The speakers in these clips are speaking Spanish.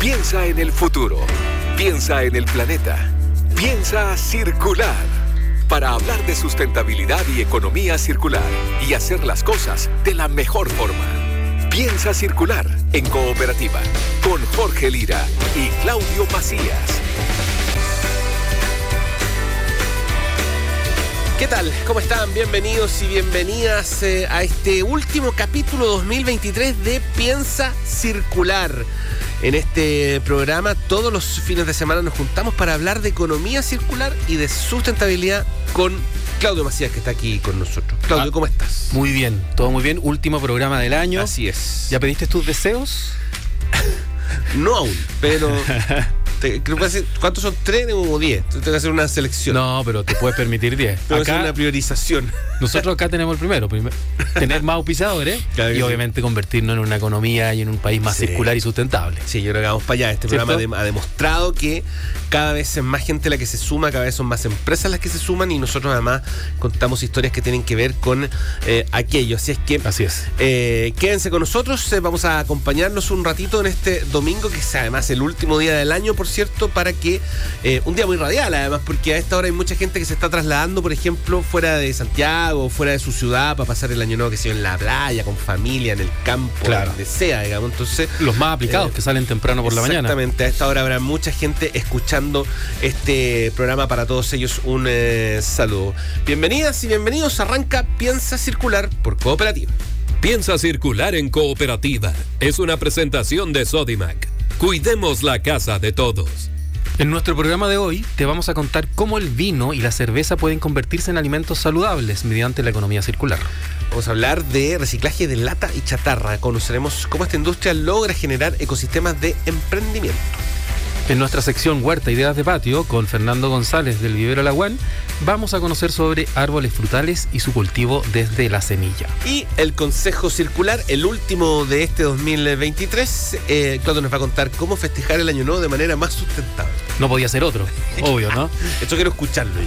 Piensa en el futuro. Piensa en el planeta. Piensa circular. Para hablar de sustentabilidad y economía circular y hacer las cosas de la mejor forma. Piensa circular en cooperativa con Jorge Lira y Claudio Macías. ¿Qué tal? ¿Cómo están? Bienvenidos y bienvenidas eh, a este último capítulo 2023 de Piensa Circular. En este programa todos los fines de semana nos juntamos para hablar de economía circular y de sustentabilidad con Claudio Macías que está aquí con nosotros. Claudio, Ah, ¿cómo estás? Muy bien, todo muy bien. Último programa del año. Así es. ¿Ya pediste tus deseos? No aún, pero... te- creo que hace- ¿Cuántos son? ¿Tres o diez? Tengo que hacer una selección. No, pero te puedes permitir 10. Tengo que hacer Acá, una priorización. nosotros acá tenemos el primero. primer- tener más auspiciadores Claro y sí. obviamente convertirnos en una economía y en un país más Sí. circular y sustentable. Sí, yo creo que vamos para allá. Este ¿Cierto? programa ha, de- ha demostrado que cada vez es más gente la que se suma, cada vez son más empresas las que se suman y nosotros además contamos historias que tienen que ver con eh, aquello. Así es que Así es. eh, quédense con nosotros, eh, vamos a acompañarnos un ratito en este domingo, que es además el último día del año, por cierto, para que eh, un día muy radial además, porque a esta hora hay mucha gente que se está trasladando, por ejemplo, fuera de Santiago, fuera de su ciudad, para pasar el año nuevo, que sea en la playa, con familia, en el campo, Claro. donde sea, digamos. Entonces, Los más aplicados Eh, que salen temprano por la mañana. Exactamente, a esta hora habrá mucha gente escuchando este programa. Para todos ellos, un eh, saludo. Bienvenidas y bienvenidos. Arranca Piensa Circular por Cooperativa. Piensa circular en cooperativa. Es una presentación de Sodimac. Cuidemos la casa de todos. En nuestro programa de hoy te vamos a contar cómo el vino y la cerveza pueden convertirse en alimentos saludables mediante la economía circular. Vamos a hablar de reciclaje de lata y chatarra. Conoceremos cómo esta industria logra generar ecosistemas de emprendimiento. En nuestra sección Huerta Ideas de Patio, con Fernando González del Vivero Laguán, vamos a conocer sobre árboles frutales y su cultivo desde la semilla. Y el Consejo Circular, el último de este 2023. Eh, Claudio nos va a contar cómo festejar el año nuevo de manera más sustentable. No podía ser otro, obvio, ¿no? Esto quiero escucharlo.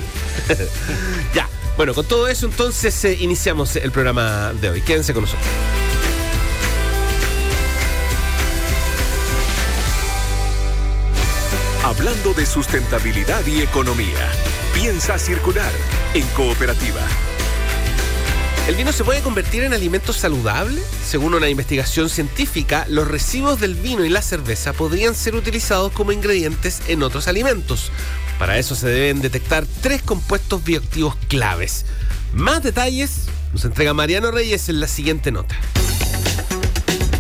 ya. ya. Bueno, con todo eso entonces eh, iniciamos el programa de hoy. Quédense con nosotros. Hablando de sustentabilidad y economía. Piensa circular en cooperativa. ¿El vino se puede convertir en alimento saludable? Según una investigación científica, los residuos del vino y la cerveza podrían ser utilizados como ingredientes en otros alimentos. Para eso se deben detectar tres compuestos bioactivos claves. Más detalles nos entrega Mariano Reyes en la siguiente nota.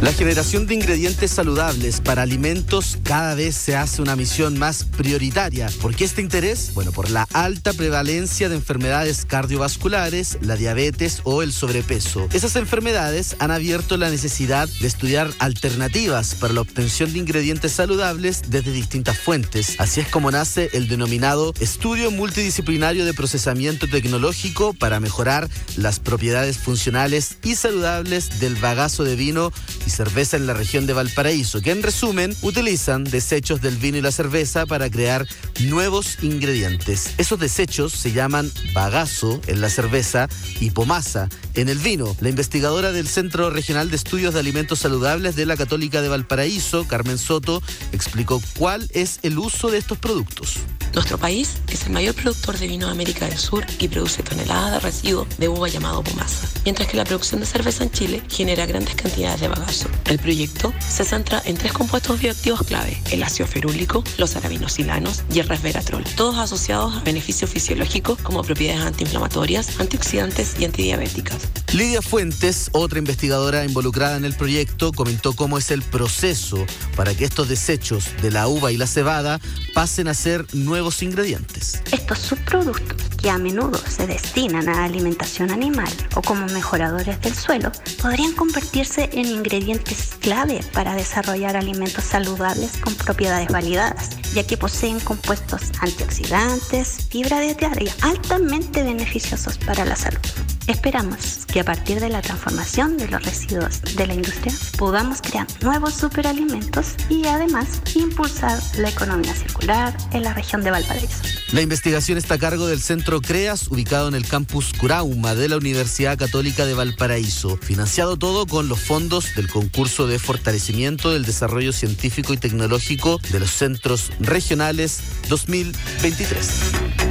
La generación de ingredientes saludables para alimentos cada vez se hace una misión más prioritaria. ¿Por qué este interés? Bueno, por la alta prevalencia de enfermedades cardiovasculares, la diabetes o el sobrepeso. Esas enfermedades han abierto la necesidad de estudiar alternativas para la obtención de ingredientes saludables desde distintas fuentes. Así es como nace el denominado Estudio Multidisciplinario de Procesamiento Tecnológico para mejorar las propiedades funcionales y saludables del bagazo de vino y cerveza en la región de Valparaíso, que en resumen utilizan desechos del vino y la cerveza para crear nuevos ingredientes. Esos desechos se llaman bagazo en la cerveza y pomasa en el vino. La investigadora del Centro Regional de Estudios de Alimentos Saludables de la Católica de Valparaíso, Carmen Soto, explicó cuál es el uso de estos productos. Nuestro país es el mayor productor de vino de América del Sur y produce toneladas de residuos de uva llamado pomasa, mientras que la producción de cerveza en Chile genera grandes cantidades de bagazo. El proyecto se centra en tres compuestos bioactivos clave, el ácido ferúlico, los araminosilanos y el resveratrol, todos asociados a beneficios fisiológicos como propiedades antiinflamatorias, antioxidantes y antidiabéticas. Lidia Fuentes, otra investigadora involucrada en el proyecto, comentó cómo es el proceso para que estos desechos de la uva y la cebada pasen a ser nuevos ingredientes. Estos subproductos, que a menudo se destinan a alimentación animal o como mejoradores del suelo, podrían convertirse en ingredientes clave para desarrollar alimentos saludables con propiedades validadas, ya que poseen compuestos antioxidantes, fibra dietaria altamente beneficiosos para la salud. Esperamos que a partir de la transformación de los residuos de la industria podamos crear nuevos superalimentos y además impulsar la economía circular en la región de Valparaíso. La investigación está a cargo del Centro CREAS, ubicado en el campus Curauma de la Universidad Católica de Valparaíso, financiado todo con los fondos del concurso de fortalecimiento del desarrollo científico y tecnológico de los centros regionales 2023.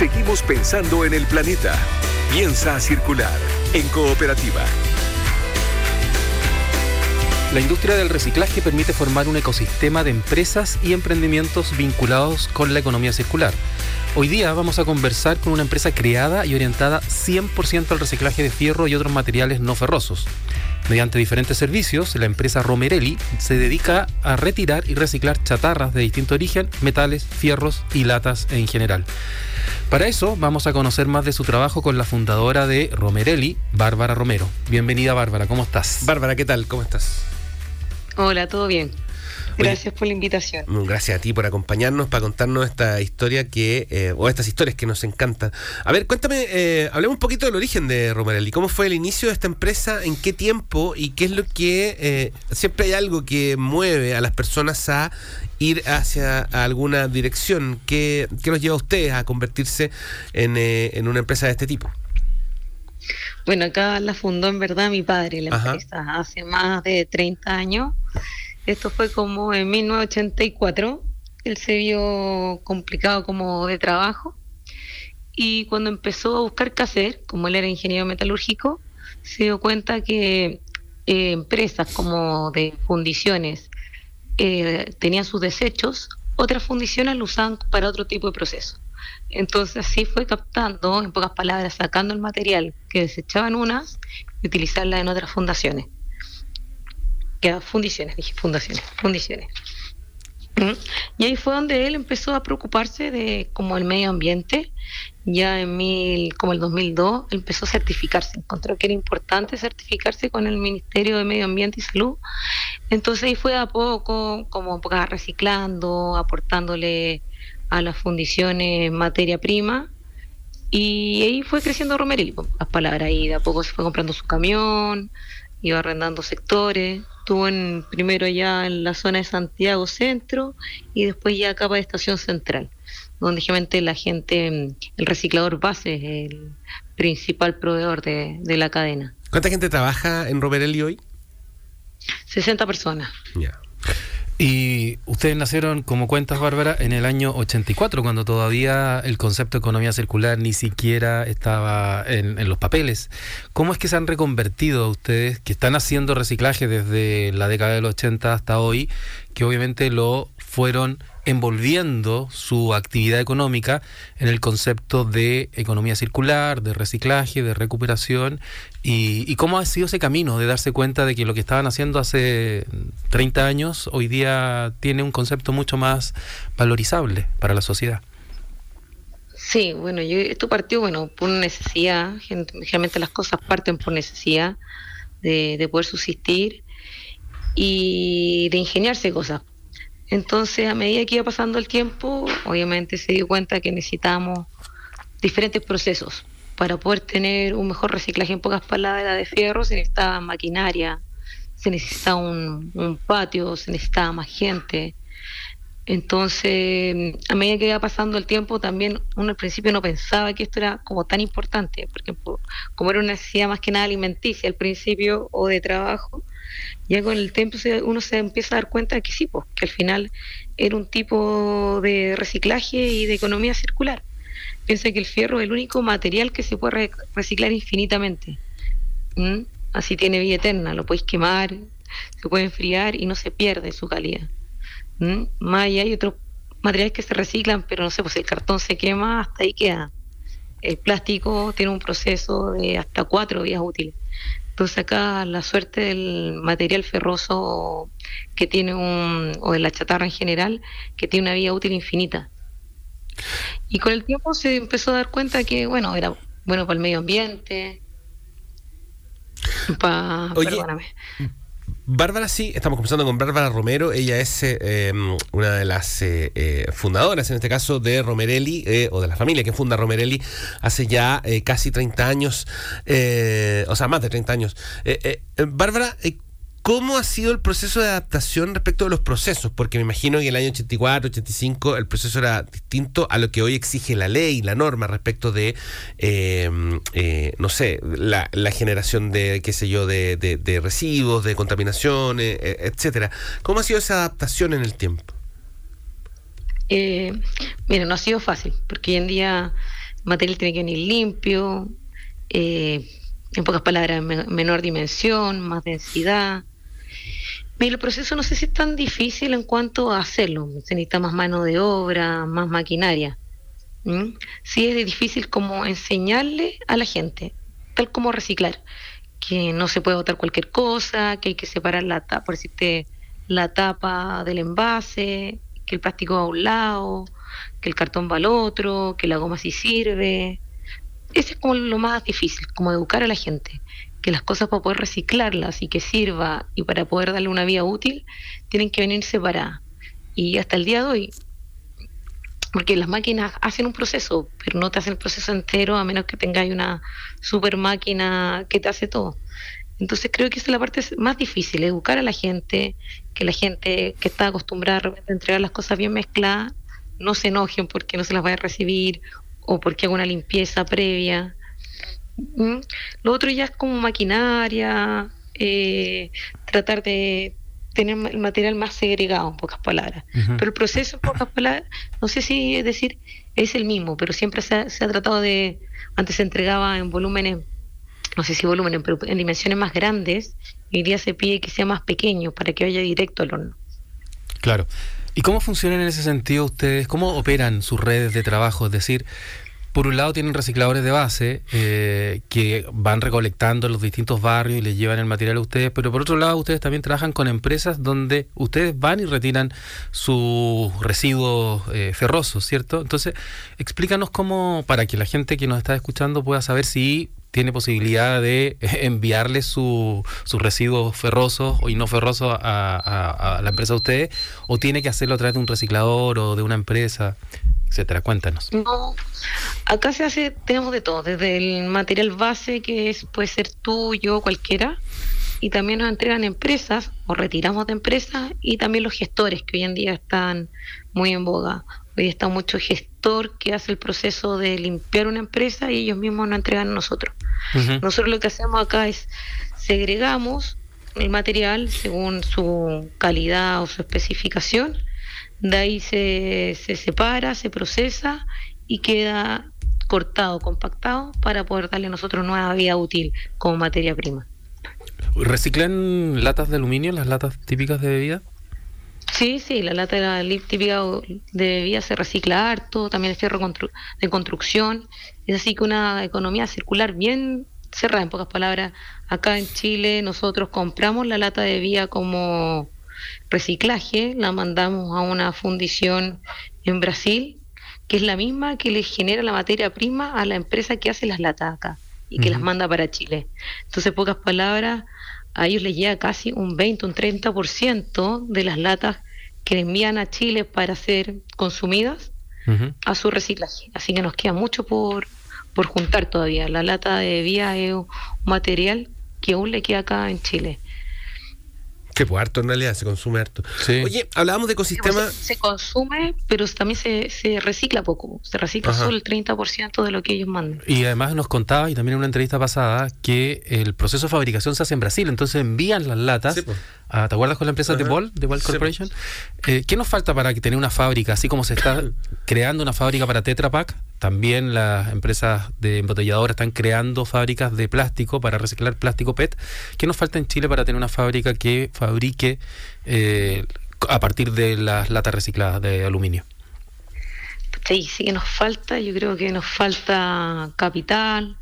Seguimos pensando en el planeta. Piensa circular en cooperativa. La industria del reciclaje permite formar un ecosistema de empresas y emprendimientos vinculados con la economía circular. Hoy día vamos a conversar con una empresa creada y orientada 100% al reciclaje de fierro y otros materiales no ferrosos. Mediante diferentes servicios, la empresa Romerelli se dedica a retirar y reciclar chatarras de distinto origen, metales, fierros y latas en general. Para eso vamos a conocer más de su trabajo con la fundadora de Romerelli, Bárbara Romero. Bienvenida Bárbara, ¿cómo estás? Bárbara, ¿qué tal? ¿Cómo estás? Hola, ¿todo bien? Gracias por la invitación. Gracias a ti por acompañarnos para contarnos esta historia que, eh, o estas historias que nos encantan. A ver, cuéntame, eh, hablemos un poquito del origen de Romerelli. ¿Cómo fue el inicio de esta empresa? ¿En qué tiempo? ¿Y qué es lo que eh, siempre hay algo que mueve a las personas a ir hacia alguna dirección? ¿Qué, qué los lleva a ustedes a convertirse en, en una empresa de este tipo? Bueno, acá la fundó en verdad mi padre, la empresa, hace más de 30 años. Esto fue como en 1984. Él se vio complicado como de trabajo. Y cuando empezó a buscar qué hacer, como él era ingeniero metalúrgico, se dio cuenta que eh, empresas como de fundiciones eh, tenían sus desechos, otras fundiciones lo usaban para otro tipo de proceso. Entonces así fue captando, en pocas palabras, sacando el material que desechaban unas y utilizarla en otras fundaciones. Que fundiciones, dije fundaciones, fundiciones. ¿Mm? Y ahí fue donde él empezó a preocuparse de como el medio ambiente. Ya en mil, como el 2002 empezó a certificarse. Encontró que era importante certificarse con el Ministerio de Medio Ambiente y Salud. Entonces ahí fue a poco, como reciclando, aportándole a las fundiciones materia prima y ahí fue creciendo Romeril, las palabras, y de a poco se fue comprando su camión, iba arrendando sectores, estuvo en, primero ya en la zona de Santiago Centro y después ya acá para Estación Central, donde realmente la gente, el reciclador base es el principal proveedor de, la cadena. ¿Cuánta gente trabaja en Romerelli hoy? 60 personas. Ya. Y ustedes nacieron, como cuentas, Bárbara, en el año 84, cuando todavía el concepto de economía circular ni siquiera estaba en, los papeles. ¿Cómo es que se han reconvertido ustedes, que están haciendo reciclaje desde la década del 80 hasta hoy, que obviamente lo fueron envolviendo su actividad económica en el concepto de economía circular, de reciclaje, de recuperación, y, cómo ha sido ese camino de darse cuenta de que lo que estaban haciendo hace 30 años hoy día tiene un concepto mucho más valorizable para la sociedad. Sí, bueno, yo, esto partió, bueno, por necesidad, generalmente las cosas parten por necesidad de, de poder subsistir y de ingeniarse cosas. Entonces, a medida que iba pasando el tiempo, obviamente se dio cuenta que necesitábamos diferentes procesos. Para poder tener un mejor reciclaje, en pocas palabras, de fierro, se necesitaba maquinaria, se necesitaba un, patio, se necesitaba más gente. Entonces, a medida que iba pasando el tiempo, también uno al principio no pensaba que esto era como tan importante, porque como era una necesidad más que nada alimenticia al principio o de trabajo, ya con el tiempo uno se empieza a dar cuenta que sí, pues, que al final era un tipo de reciclaje y de economía circular. Piensa que el fierro es el único material que se puede reciclar infinitamente. Así tiene vida eterna, lo podéis quemar, se puede enfriar y no se pierde su calidad. Más allá hay otros materiales que se reciclan, pero no sé, pues el cartón se quema, hasta ahí queda. El plástico tiene un proceso de hasta cuatro días útiles. Entonces acá la suerte del material ferroso que tiene un, o de la chatarra en general, que tiene una vida útil infinita. Y con el tiempo se empezó a dar cuenta que, bueno, era bueno para el medio ambiente. Oye, Bárbara, sí, estamos conversando con Bárbara Romero. Ella es eh, em, una de las eh, eh, fundadoras, en este caso, de Romerelli, o de la familia que funda Romerelli hace ya casi 30 años, o sea, más de 30 años. Bárbara, ¿Cómo ha sido el proceso de adaptación respecto de los procesos? Porque me imagino que en el año 84, 85 el proceso era distinto a lo que hoy exige la ley, la norma respecto de, em, eh, no sé, la, generación de, qué sé yo, de, de, residuos, de contaminación, eh, eh, etcétera. ¿Cómo ha sido esa adaptación en el tiempo? Eh, mira, no ha sido fácil, porque hoy en día material tiene que venir limpio, en pocas palabras, menor dimensión, más densidad el proceso no sé si es tan difícil en cuanto a hacerlo. Se necesita más mano de obra, más maquinaria. Sí es difícil como enseñarle a la gente, tal como reciclar, que no se puede botar cualquier cosa, que hay que separar la tapa, por decirte, la tapa del envase, que el plástico va a un lado, que el cartón va al otro, que la goma sí sirve. Ese es como lo más difícil, como educar a la gente que las cosas para poder reciclarlas y que sirva y para poder darle una vía útil, tienen que venir separadas. Y hasta el día de hoy, porque las máquinas hacen un proceso, pero no te hacen el proceso entero a menos que tengáis una super máquina que te hace todo. Entonces creo que esa es la parte más difícil, educar a la gente, que la gente que está acostumbrada a entregar las cosas bien mezcladas, no se enojen porque no se las vaya a recibir o porque haga una limpieza previa. Lo otro ya es como maquinaria, eh, tratar de tener el material más segregado, en pocas palabras. Pero el proceso, en pocas palabras, no sé si es decir, es el mismo, pero siempre se ha, tratado de, antes se entregaba en volúmenes, no sé si volúmenes, pero en dimensiones más grandes, y hoy día se pide que sea más pequeño para que vaya directo al horno. Claro. ¿Y cómo funcionan en ese sentido ustedes? ¿Cómo operan sus redes de trabajo? Es decir, por un lado tienen recicladores de base eh, que van recolectando los distintos barrios y les llevan el material a ustedes, pero por otro lado ustedes también trabajan con empresas donde ustedes van y retiran sus residuos eh, ferrosos, ¿cierto? Entonces, explícanos cómo, para que la gente que nos está escuchando pueda saber si tiene posibilidad de enviarle sus residuos ferrosos y no ferrosos a, a, la empresa de ustedes, o tiene que hacerlo a través de un reciclador o de una empresa etcétera. Cuéntanos. No, acá se hace, tenemos de todo, desde el material base que es, puede ser tuyo, cualquiera, y también nos entregan empresas o retiramos de empresas y también los gestores que hoy en día están muy en boga. Hoy está mucho gestor que hace el proceso de limpiar una empresa y ellos mismos nos entregan a nosotros. Nosotros lo que hacemos acá es segregamos el material según su calidad o su especificación de ahí se, se separa, se procesa y queda cortado, compactado para poder darle a nosotros nueva vida útil como materia prima. ¿Reciclan latas de aluminio, las latas típicas de bebida? Sí, sí, la lata típica de bebida se recicla harto, también el fierro de construcción. Es así que una economía circular bien cerrada, en pocas palabras. Acá en Chile nosotros compramos la lata de bebida como reciclaje, la mandamos a una fundición en Brasil, que es la misma que le genera la materia prima a la empresa que hace las latas acá y que las manda para Chile. Entonces, pocas palabras, a ellos les llega casi un 20, un 30% de las latas que envían a Chile para ser consumidas a su reciclaje. Así que nos queda mucho por, por juntar todavía. La lata de vía es un material que aún le queda acá en Chile. Que pues harto en realidad, se consume harto. Oye, hablábamos de ecosistema. Pues, se, consume, pero también se, se recicla poco. Se recicla solo el 30% de lo que ellos mandan. Y además nos contaba, y también en una entrevista pasada, que el proceso de fabricación se hace en Brasil. Entonces envían las latas. Pues. ¿Te acuerdas con la empresa de Ball, de Ball Corporation? Eh, ¿Qué nos falta para que tener una fábrica, así como se está creando una fábrica para Tetra Pak? También las empresas de embotelladoras están creando fábricas de plástico para reciclar plástico PET. ¿Qué nos falta en Chile para tener una fábrica que fabrique eh, a partir de las latas recicladas de aluminio? Sí, sí que nos falta. Yo creo que nos falta capital,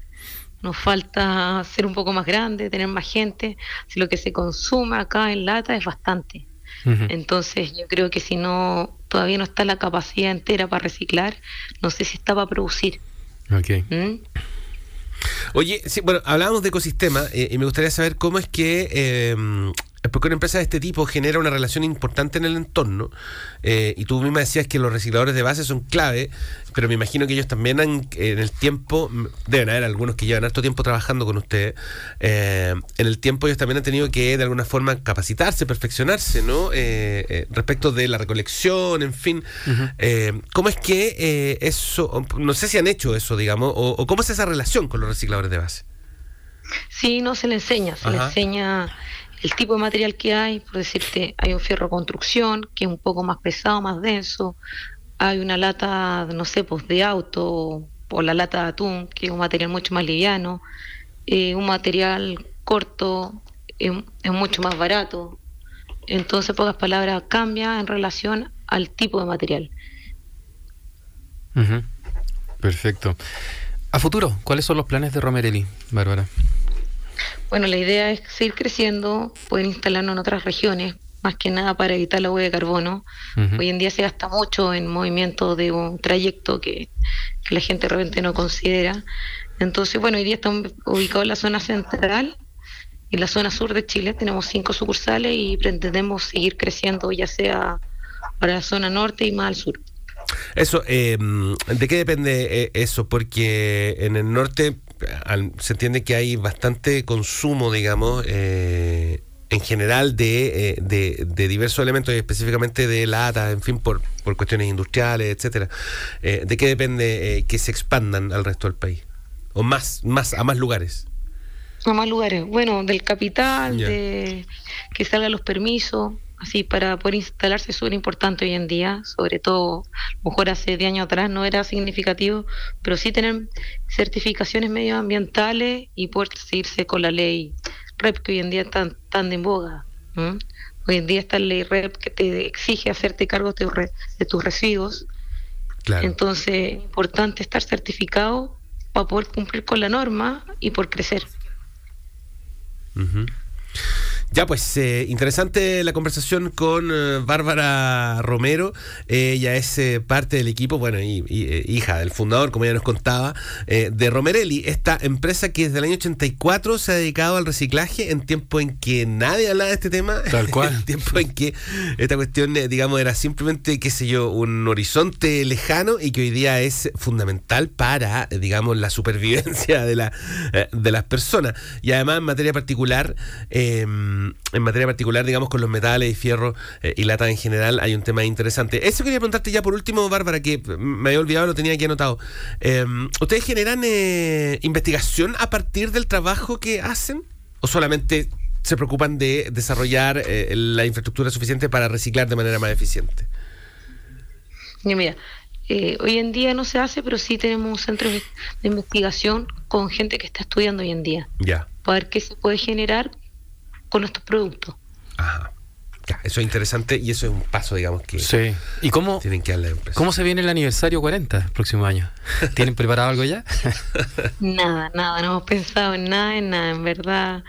nos falta ser un poco más grande, tener más gente. Si lo que se consume acá en lata es bastante. Entonces yo creo que si no todavía no está la capacidad entera para reciclar, no sé si está para producir. Okay. ¿Mm? Oye, sí, bueno, hablábamos de ecosistema eh, y me gustaría saber cómo es que em, porque una empresa de este tipo genera una relación importante en el entorno. Eh, y tú misma decías que los recicladores de base son clave, pero me imagino que ellos también han, en el tiempo, deben haber algunos que llevan harto tiempo trabajando con ustedes, eh, en el tiempo ellos también han tenido que de alguna forma capacitarse, perfeccionarse, ¿no? Eh, respecto de la recolección, en fin. ¿Cómo es que eso, no sé si han hecho eso, digamos, o, cómo es esa relación con los recicladores de base? Sí, no se le enseña, se le enseña el tipo de material que hay, por decirte, hay un fierro construcción que es un poco más pesado, más denso, hay una lata, no sé, pues de auto o la lata de atún, que es un material mucho más liviano, eh, un material corto es, mucho más barato. Entonces, pocas palabras, cambia en relación al tipo de material. Perfecto. A futuro, ¿cuáles son los planes de Romerelli, Bárbara? Bueno, la idea es seguir creciendo, poder instalarnos en otras regiones, más que nada para evitar la huella de carbono. Hoy en día se gasta mucho en movimiento de un trayecto que, la gente de repente no considera. Entonces, bueno, hoy día estamos ubicados en la zona central y en la zona sur de Chile. Tenemos cinco sucursales y pretendemos seguir creciendo, ya sea para la zona norte y más al sur. Eso, em, ¿de qué depende eh, eso? Porque en el norte se entiende que hay bastante consumo, digamos, eh, en general de, eh, de, de, diversos elementos, y específicamente de lata, en fin, por, por cuestiones industriales, etcétera. ¿De qué depende que se expandan al resto del país? ¿O más, más a más lugares? A más lugares. Bueno, del capital, de que salgan los permisos, así para poder instalarse es súper importante hoy en día, sobre todo, a lo mejor hace 10 años atrás no era significativo, pero sí tener certificaciones medioambientales y poder seguirse con la ley REP que hoy en día está tan en boga. Hoy en día está la ley REP que te exige hacerte cargo de, tus residuos. Entonces, es importante estar certificado para poder cumplir con la norma y por crecer. Ya, pues eh, interesante la conversación con eh, Bárbara Romero. ella es eh, parte del equipo, bueno, y, hija del fundador, como ella nos contaba, de Romerelli, esta empresa que desde el año 84 se ha dedicado al reciclaje en tiempo en que nadie hablaba de este tema. Tal cual. en tiempo en que esta cuestión, digamos, era simplemente, qué sé yo, un horizonte lejano y que hoy día es fundamental para, digamos, la supervivencia de, la, de las personas. Y además, en materia particular, eh, en materia particular, digamos, con los metales y fierro eh, y lata en general, hay un tema interesante. Eso quería preguntarte ya por último, Bárbara, que me había olvidado, lo tenía aquí anotado. Em, ¿Ustedes generan eh, investigación a partir del trabajo que hacen? ¿O solamente se preocupan de desarrollar eh, la infraestructura suficiente para reciclar de manera más eficiente? mira, hoy en día no se hace, pero sí tenemos un centro de investigación con gente que está estudiando hoy en día. Ya. Para ver qué se puede generar con nuestros productos. Ajá. eso es interesante y eso es un paso, digamos, que sí. ¿Y cómo, tienen que darle ¿Cómo se viene el aniversario 40 el próximo año? ¿Tienen preparado algo ya? nada, nada, no hemos pensado en nada, en nada, en verdad.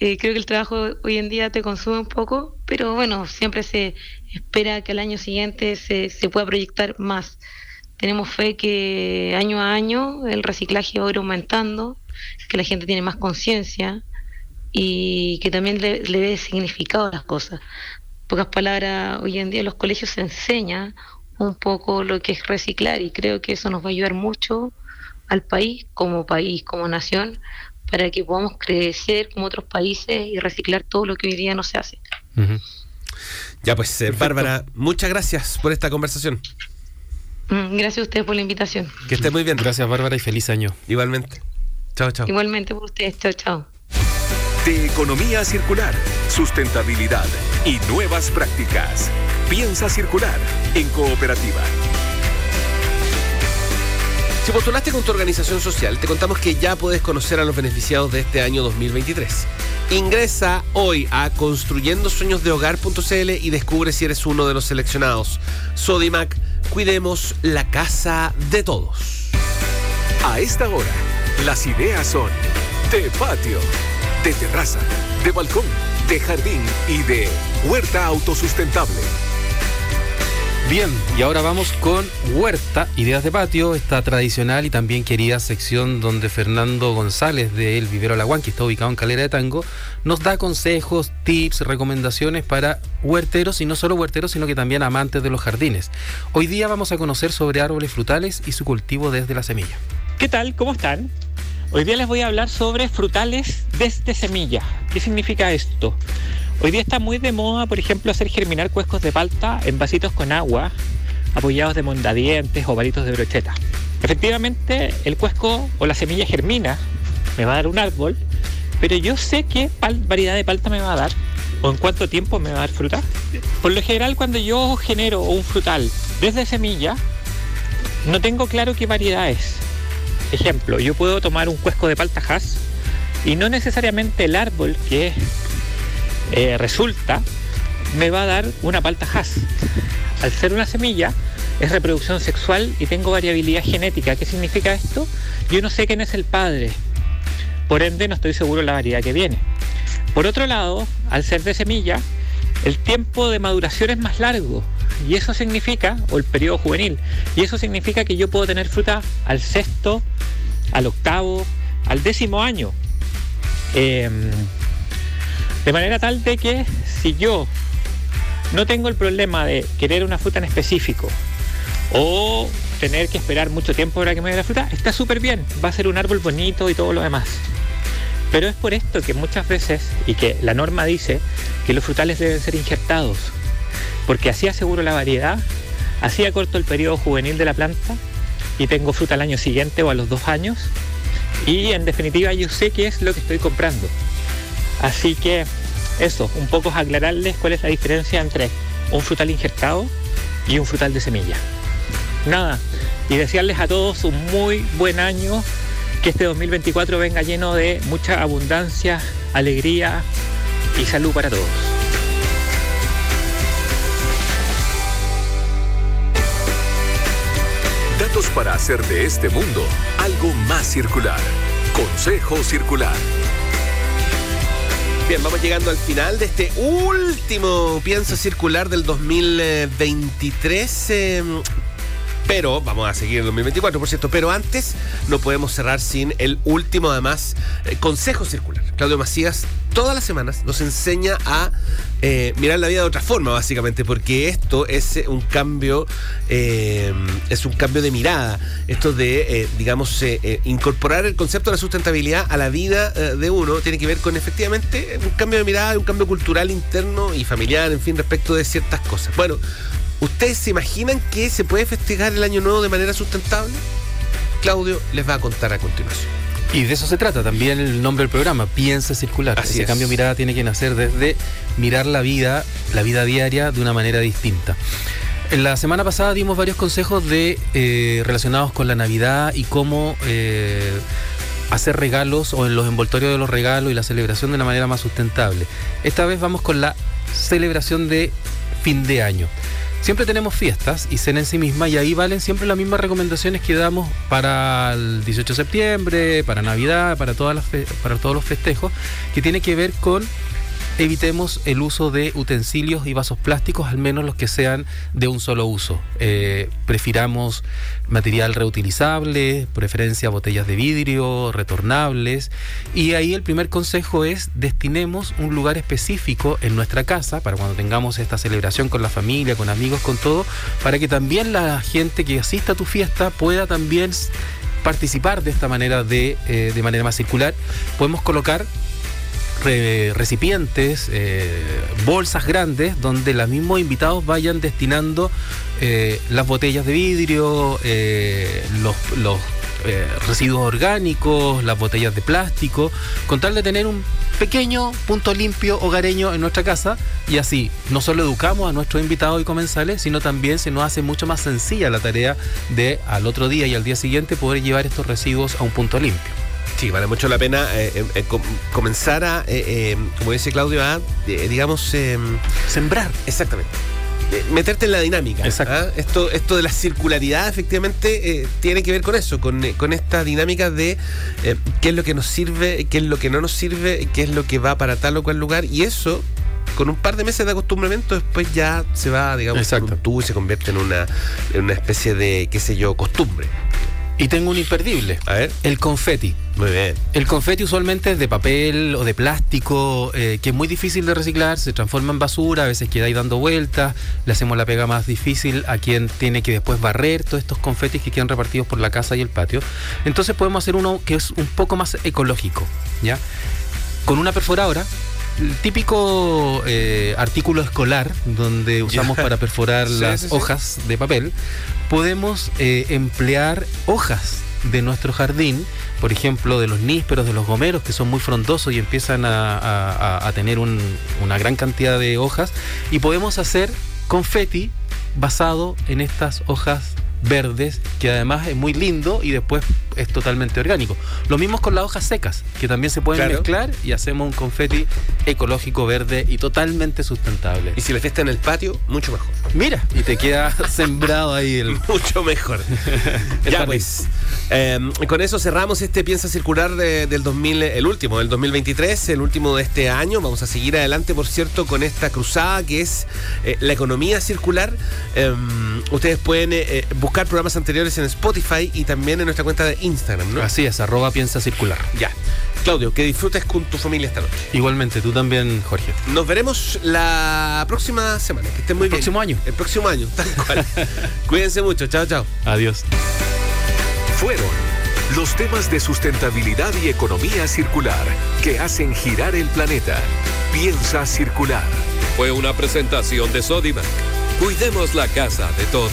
Eh, creo que el trabajo hoy en día te consume un poco, pero bueno, siempre se espera que al año siguiente se, se pueda proyectar más. Tenemos fe que año a año el reciclaje va a ir aumentando, que la gente tiene más conciencia, y que también le, dé significado a las cosas. pocas palabras, hoy en día en los colegios se enseña un poco lo que es reciclar y creo que eso nos va a ayudar mucho al país, como país, como nación, para que podamos crecer como otros países y reciclar todo lo que hoy día no se hace. Ya pues, eh, Bárbara, muchas gracias por esta conversación. Mm, gracias a ustedes por la invitación. Que esté muy bien. Gracias, Bárbara, y feliz año. Igualmente. Chao, chao. Igualmente por ustedes. Chao, chao de economía circular, sustentabilidad y nuevas prácticas. Piensa circular en cooperativa. Si postulaste con tu organización social, te contamos que ya puedes conocer a los beneficiados de este año 2023. Ingresa hoy a construyendosueñosdehogar.cl y descubre si eres uno de los seleccionados. Sodimac, cuidemos la casa de todos. A esta hora, las ideas son de patio de terraza, de balcón, de jardín y de huerta autosustentable. Bien, y ahora vamos con Huerta, Ideas de Patio, esta tradicional y también querida sección donde Fernando González de El Vivero Alaguán, que está ubicado en Calera de Tango, nos da consejos, tips, recomendaciones para huerteros y no solo huerteros, sino que también amantes de los jardines. Hoy día vamos a conocer sobre árboles frutales y su cultivo desde la semilla. ¿Qué tal? ¿Cómo están? Hoy día les voy a hablar sobre frutales desde semilla. ¿Qué significa esto? Hoy día está muy de moda, por ejemplo, hacer germinar cuescos de palta en vasitos con agua, apoyados de mondadientes o varitos de brocheta. Efectivamente, el cuesco o la semilla germina, me va a dar un árbol, pero yo sé qué variedad de palta me va a dar o en cuánto tiempo me va a dar fruta. Por lo general, cuando yo genero un frutal desde semilla, no tengo claro qué variedad es. Ejemplo, yo puedo tomar un cuesco de palta Hass y no necesariamente el árbol que eh, resulta, me va a dar una palta Hass. Al ser una semilla, es reproducción sexual y tengo variabilidad genética. ¿Qué significa esto? Yo no sé quién es el padre. Por ende, no estoy seguro de la variedad que viene. Por otro lado, al ser de semilla, el tiempo de maduración es más largo. Y eso significa, o el periodo juvenil, y eso significa que yo puedo tener fruta al sexto, al octavo, al décimo año. Em, de manera tal de que si yo no tengo el problema de querer una fruta en específico o tener que esperar mucho tiempo para que me dé la fruta, está súper bien, va a ser un árbol bonito y todo lo demás. Pero es por esto que muchas veces, y que la norma dice, que los frutales deben ser injertados, porque así aseguro la variedad, así acorto el periodo juvenil de la planta y tengo fruta al año siguiente o a los dos años, y en definitiva yo sé qué es lo que estoy comprando. Así que eso, un poco aclararles cuál es la diferencia entre un frutal injertado y un frutal de semilla. Nada, y desearles a todos un muy buen año, que este 2024 venga lleno de mucha abundancia, alegría y salud para todos. Para hacer de este mundo algo más circular. Consejo Circular. Bien, vamos llegando al final de este último pienso circular del 2023. Em, pero vamos a seguir en 2024, por cierto. Pero antes no podemos cerrar sin el último, además, eh, consejo circular. Claudio Macías todas las semanas nos enseña a eh, mirar la vida de otra forma, básicamente, porque esto es eh, un cambio, es un cambio de mirada. Esto de, digamos, incorporar el concepto de la sustentabilidad a la vida de uno tiene que ver con efectivamente un cambio de mirada, un cambio cultural interno y familiar, en fin, respecto de ciertas cosas. Bueno, ¿ustedes se imaginan que se puede festejar el año nuevo de manera sustentable? Claudio les va a contar a continuación. Y de eso se trata también el nombre del programa, Piensa Circular. Ese cambio de mirada tiene que nacer desde mirar la vida, la vida diaria, de una manera distinta. En la semana pasada dimos varios consejos de eh, relacionados con la Navidad y cómo eh, hacer regalos o en los envoltorios de los regalos y la celebración de una manera más sustentable. Esta vez vamos con la celebración de fin de año. Siempre tenemos fiestas y cena en sí misma y ahí valen siempre las mismas recomendaciones que damos para el 18 de septiembre, para Navidad, para, todas las para todos los festejos, que tiene que ver con evitemos el uso de utensilios y vasos plásticos, al menos los que sean de un solo uso. Eh, prefiramos material reutilizable, preferencia botellas de vidrio, retornables. Y ahí el primer consejo es destinemos un lugar específico en nuestra casa para cuando tengamos esta celebración con la familia, con amigos, con todo, para que también la gente que asista a tu fiesta pueda también participar de esta manera de, eh, de manera más circular. Podemos colocar recipientes, eh, bolsas grandes, donde los mismos invitados vayan destinando eh, las botellas de vidrio, eh, los, los residuos orgánicos, las botellas de plástico, con tal de tener un pequeño punto limpio hogareño en nuestra casa y así no solo educamos a nuestros invitados y comensales, sino también se nos hace mucho más sencilla la tarea de al otro día y al día siguiente poder llevar estos residuos a un punto limpio. Sí, vale mucho la pena eh, eh, eh, comenzar a, como dice Claudio, a, digamos, em, sembrar. Exactamente. Meterte en la dinámica. Exacto. ¿ah? Esto, esto de la circularidad efectivamente tiene que ver con eso, con, con esta dinámica de qué es lo que nos sirve, qué es lo que no nos sirve, qué es lo que va para tal o cual lugar. Y eso con un par de meses de acostumbramiento después ya se va, digamos, tubo y se convierte en una, en una especie de, qué sé yo, costumbre. Y tengo un imperdible. A ver. El confeti. Muy bien. El confeti usualmente es de papel o de plástico, eh, que es muy difícil de reciclar, se transforma en basura, a veces queda ahí dando vueltas, le hacemos la pega más difícil a quien tiene que después barrer todos estos confetis que quedan repartidos por la casa y el patio. Entonces podemos hacer uno que es un poco más ecológico, ¿ya? Con una perforadora, el típico eh, artículo escolar donde usamos para perforar Sí, las sí, sí. hojas de papel, podemos eh, emplear hojas de nuestro jardín, por ejemplo, de los nísperos, de los gomeros, que son muy frondosos y empiezan a, tener un- una gran cantidad de hojas, y podemos hacer confeti basado en estas hojas verdes, que además es muy lindo y después es totalmente orgánico. Lo mismo con las hojas secas, que también se pueden Claro. mezclar y hacemos un confeti ecológico verde y totalmente sustentable. Y si la fiesta en el patio, mucho mejor. Mira, y te queda sembrado ahí el, Mucho mejor. el ya pues. eh, con eso cerramos este Piensa Circular de- del 2000, el último, del 2023, el último de este año. Vamos a seguir adelante, por cierto, con esta cruzada que es eh, la economía circular. Eh, ustedes pueden eh, eh, buscar programas anteriores en Spotify y también en nuestra cuenta de Instagram, ¿no? Así es, arroba piensa circular. Ya. Claudio, que disfrutes con tu familia esta noche. Igualmente, tú también, Jorge. Nos veremos la próxima semana. Que estén muy El bien. próximo año. El próximo año, tal cual. Cuídense mucho. Chao, chao. Adiós. Fueron los temas de sustentabilidad y economía circular que hacen girar el planeta. Piensa circular. Fue una presentación de Sodimac. Cuidemos la casa de todos.